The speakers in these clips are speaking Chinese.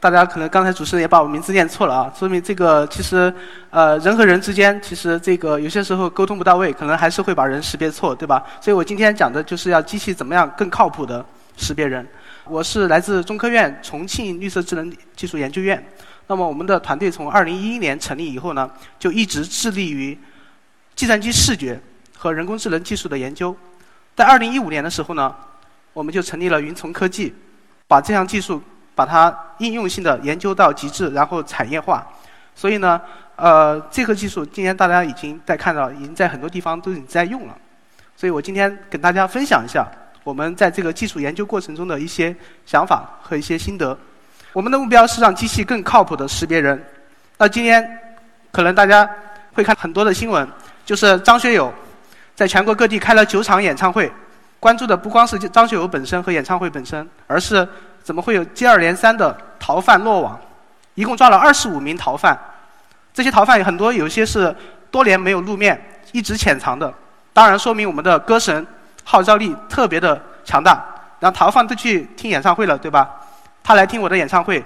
大家可能刚才主持人也把我名字念错了啊，说明这个其实呃人和人之间其实这个有些时候沟通不到位，可能还是会把人识别错，对吧？所以我今天讲的就是要机器怎么样更靠谱的识别人。我是来自中科院重庆绿色智能技术研究院。那么我们的团队从2011年成立以后呢，就一直致力于计算机视觉和人工智能技术的研究。在2015年的时候呢，我们就成立了云从科技，把这项技术。把它应用性的研究到极致，然后产业化。所以呢，呃，这个技术今天大家已经在看到，已经在很多地方都已经在用了。所以我今天跟大家分享一下我们在这个技术研究过程中的一些想法和一些心得。我们的目标是让机器更靠谱的识别人。那今天可能大家会看很多的新闻，就是张学友在全国各地开了九场演唱会，关注的不光是张学友本身和演唱会本身，而是。怎么会有接二连三的逃犯落网？一共抓了二十五名逃犯，这些逃犯有很多，有些是多年没有露面，一直潜藏的。当然，说明我们的歌神号召力特别的强大。然后逃犯都去听演唱会了，对吧？他来听我的演唱会，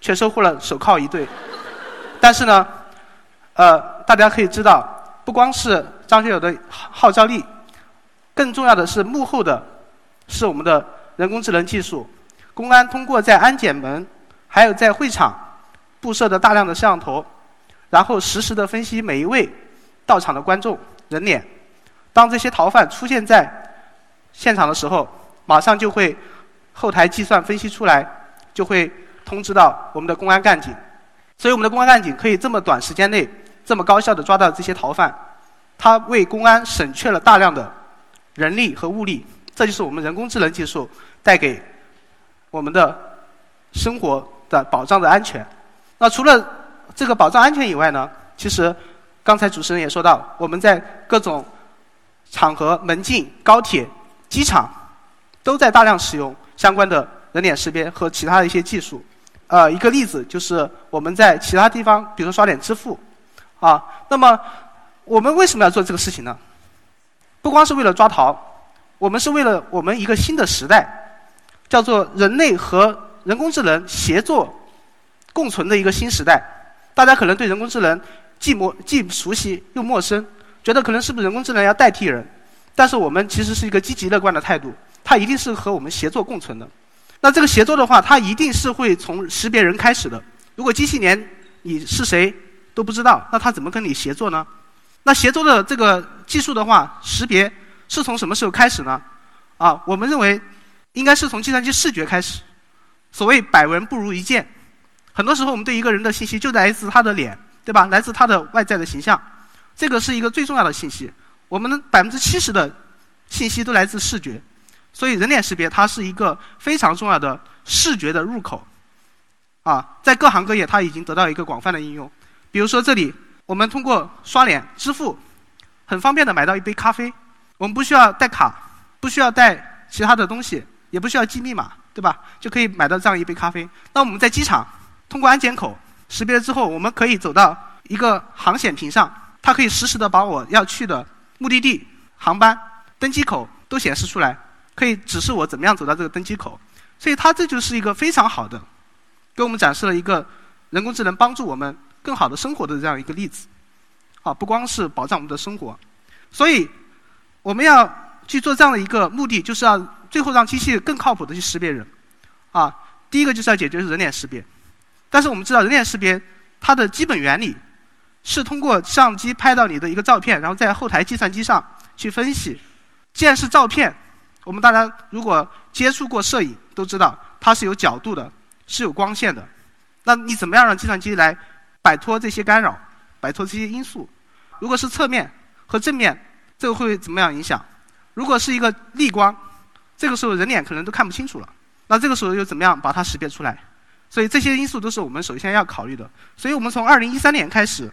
却收获了手铐一对。但是呢，呃，大家可以知道，不光是张学友的号召力，更重要的是幕后的，是我们的人工智能技术。公安通过在安检门，还有在会场布设的大量的摄像头，然后实时的分析每一位到场的观众人脸。当这些逃犯出现在现场的时候，马上就会后台计算分析出来，就会通知到我们的公安干警。所以我们的公安干警可以这么短时间内这么高效的抓到这些逃犯，他为公安省却了大量的人力和物力。这就是我们人工智能技术带给。我们的生活的保障的安全。那除了这个保障安全以外呢？其实刚才主持人也说到，我们在各种场合、门禁、高铁、机场都在大量使用相关的人脸识别和其他的一些技术。呃，一个例子就是我们在其他地方，比如说刷脸支付，啊，那么我们为什么要做这个事情呢？不光是为了抓逃，我们是为了我们一个新的时代。叫做人类和人工智能协作共存的一个新时代。大家可能对人工智能既陌既熟悉又陌生，觉得可能是不是人工智能要代替人？但是我们其实是一个积极乐观的态度，它一定是和我们协作共存的。那这个协作的话，它一定是会从识别人开始的。如果机器连你是谁都不知道，那它怎么跟你协作呢？那协作的这个技术的话，识别是从什么时候开始呢？啊，我们认为。应该是从计算机视觉开始。所谓百闻不如一见，很多时候我们对一个人的信息就来自他的脸，对吧？来自他的外在的形象，这个是一个最重要的信息。我们百分之七十的信息都来自视觉，所以人脸识别它是一个非常重要的视觉的入口。啊，在各行各业它已经得到一个广泛的应用。比如说这里，我们通过刷脸支付，很方便的买到一杯咖啡，我们不需要带卡，不需要带其他的东西。也不需要记密码，对吧？就可以买到这样一杯咖啡。那我们在机场通过安检口识别了之后，我们可以走到一个航显屏上，它可以实时的把我要去的目的地、航班、登机口都显示出来，可以指示我怎么样走到这个登机口。所以它这就是一个非常好的，给我们展示了一个人工智能帮助我们更好的生活的这样一个例子。啊，不光是保障我们的生活，所以我们要去做这样的一个目的，就是要。最后让机器更靠谱的去识别人，啊，第一个就是要解决人脸识别，但是我们知道人脸识别它的基本原理是通过相机拍到你的一个照片，然后在后台计算机上去分析。既然是照片，我们大家如果接触过摄影都知道它是有角度的，是有光线的。那你怎么样让计算机来摆脱这些干扰，摆脱这些因素？如果是侧面和正面，这个会怎么样影响？如果是一个逆光？这个时候人脸可能都看不清楚了，那这个时候又怎么样把它识别出来？所以这些因素都是我们首先要考虑的。所以我们从二零一三年开始，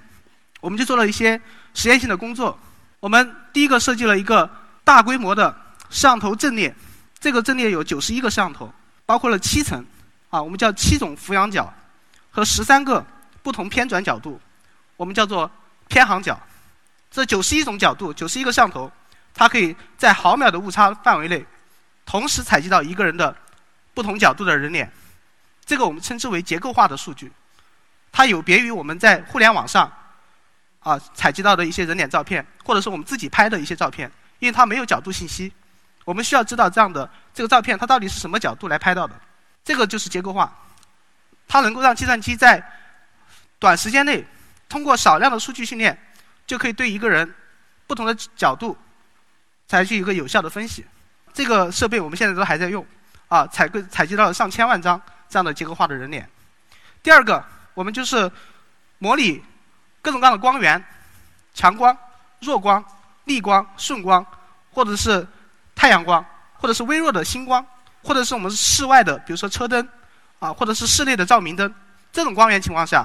我们就做了一些实验性的工作。我们第一个设计了一个大规模的摄像头阵列，这个阵列有九十一个摄像头，包括了七层，啊，我们叫七种俯仰角和十三个不同偏转角度，我们叫做偏航角。这九十一种角度，九十一个摄像头，它可以在毫秒的误差范围内，同时采集到一个人的不同角度的人脸。这个我们称之为结构化的数据，它有别于我们在互联网上。啊，采集到的一些人脸照片，或者是我们自己拍的一些照片，因为它没有角度信息，我们需要知道这样的这个照片它到底是什么角度来拍到的，这个就是结构化，它能够让计算机在短时间内通过少量的数据训练，就可以对一个人不同的角度采取一个有效的分析。这个设备我们现在都还在用，啊，采个采集到了上千万张这样的结构化的人脸。第二个，我们就是模拟。各种各样的光源，强光、弱光、逆光、顺光，或者是太阳光，或者是微弱的星光，或者是我们室外的，比如说车灯，啊，或者是室内的照明灯，这种光源情况下，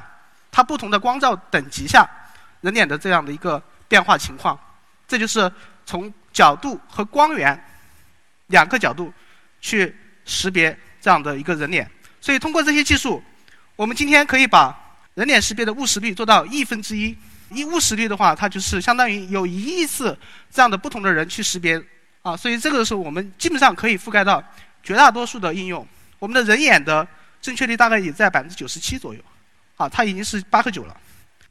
它不同的光照等级下，人脸的这样的一个变化情况，这就是从角度和光源两个角度去识别这样的一个人脸。所以通过这些技术，我们今天可以把。人脸识别的误识率做到亿分之一，一误识率的话，它就是相当于有一亿次这样的不同的人去识别啊，所以这个时候我们基本上可以覆盖到绝大多数的应用。我们的人眼的正确率大概也在百分之九十七左右，啊，它已经是八和九了。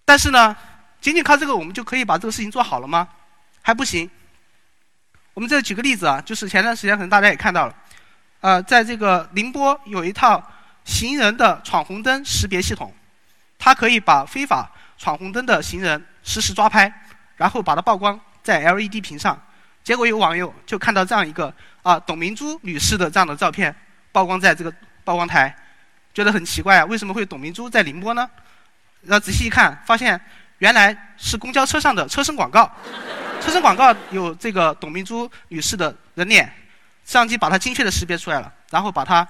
但是呢，仅仅靠这个我们就可以把这个事情做好了吗？还不行。我们这举个例子啊，就是前段时间可能大家也看到了，呃，在这个宁波有一套行人的闯红灯识别系统。它可以把非法闯红灯的行人实时抓拍，然后把它曝光在 LED 屏上。结果有网友就看到这样一个啊董明珠女士的这样的照片曝光在这个曝光台，觉得很奇怪啊，为什么会董明珠在宁波呢？然后仔细一看，发现原来是公交车上的车身广告，车身广告有这个董明珠女士的人脸，摄像机把它精确的识别出来了，然后把它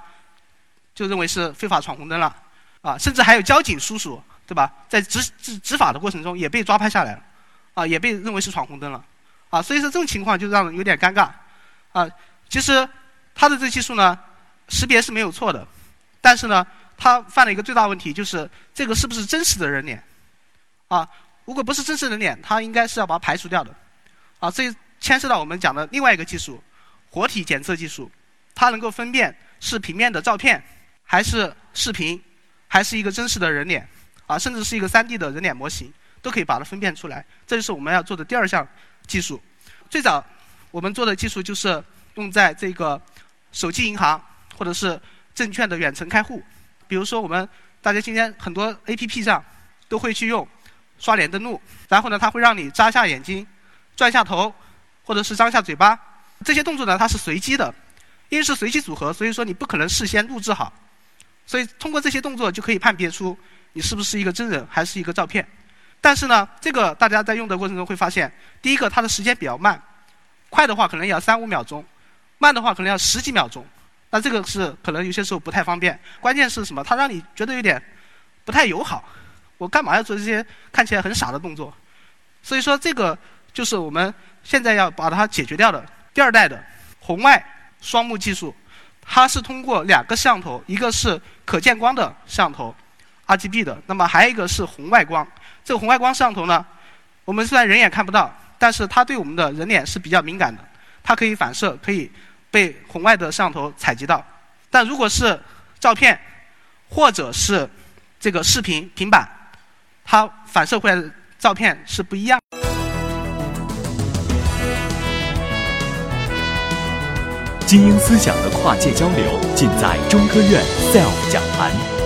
就认为是非法闯红灯了。啊，甚至还有交警叔叔，对吧？在执执执法的过程中也被抓拍下来了，啊，也被认为是闯红灯了，啊，所以说这种情况就让人有点尴尬，啊，其实他的这技术呢，识别是没有错的，但是呢，他犯了一个最大问题，就是这个是不是真实的人脸？啊，如果不是真实人脸，他应该是要把它排除掉的，啊，这牵涉到我们讲的另外一个技术，活体检测技术，它能够分辨是平面的照片还是视频。还是一个真实的人脸，啊，甚至是一个 3D 的人脸模型，都可以把它分辨出来。这就是我们要做的第二项技术。最早我们做的技术就是用在这个手机银行或者是证券的远程开户。比如说我们大家今天很多 APP 上都会去用刷脸登录，然后呢，它会让你眨下眼睛、转下头，或者是张下嘴巴。这些动作呢，它是随机的，因为是随机组合，所以说你不可能事先录制好。所以通过这些动作就可以判别出你是不是一个真人还是一个照片。但是呢，这个大家在用的过程中会发现，第一个它的时间比较慢，快的话可能要三五秒钟，慢的话可能要十几秒钟。那这个是可能有些时候不太方便。关键是什么？它让你觉得有点不太友好。我干嘛要做这些看起来很傻的动作？所以说这个就是我们现在要把它解决掉的第二代的红外双目技术。它是通过两个摄像头，一个是可见光的摄像头，RGB 的，那么还有一个是红外光。这个红外光摄像头呢，我们虽然人眼看不到，但是它对我们的人脸是比较敏感的，它可以反射，可以被红外的摄像头采集到。但如果是照片或者是这个视频平板，它反射回来的照片是不一样。精英思想的跨界交流，尽在中科院 SELF 讲坛。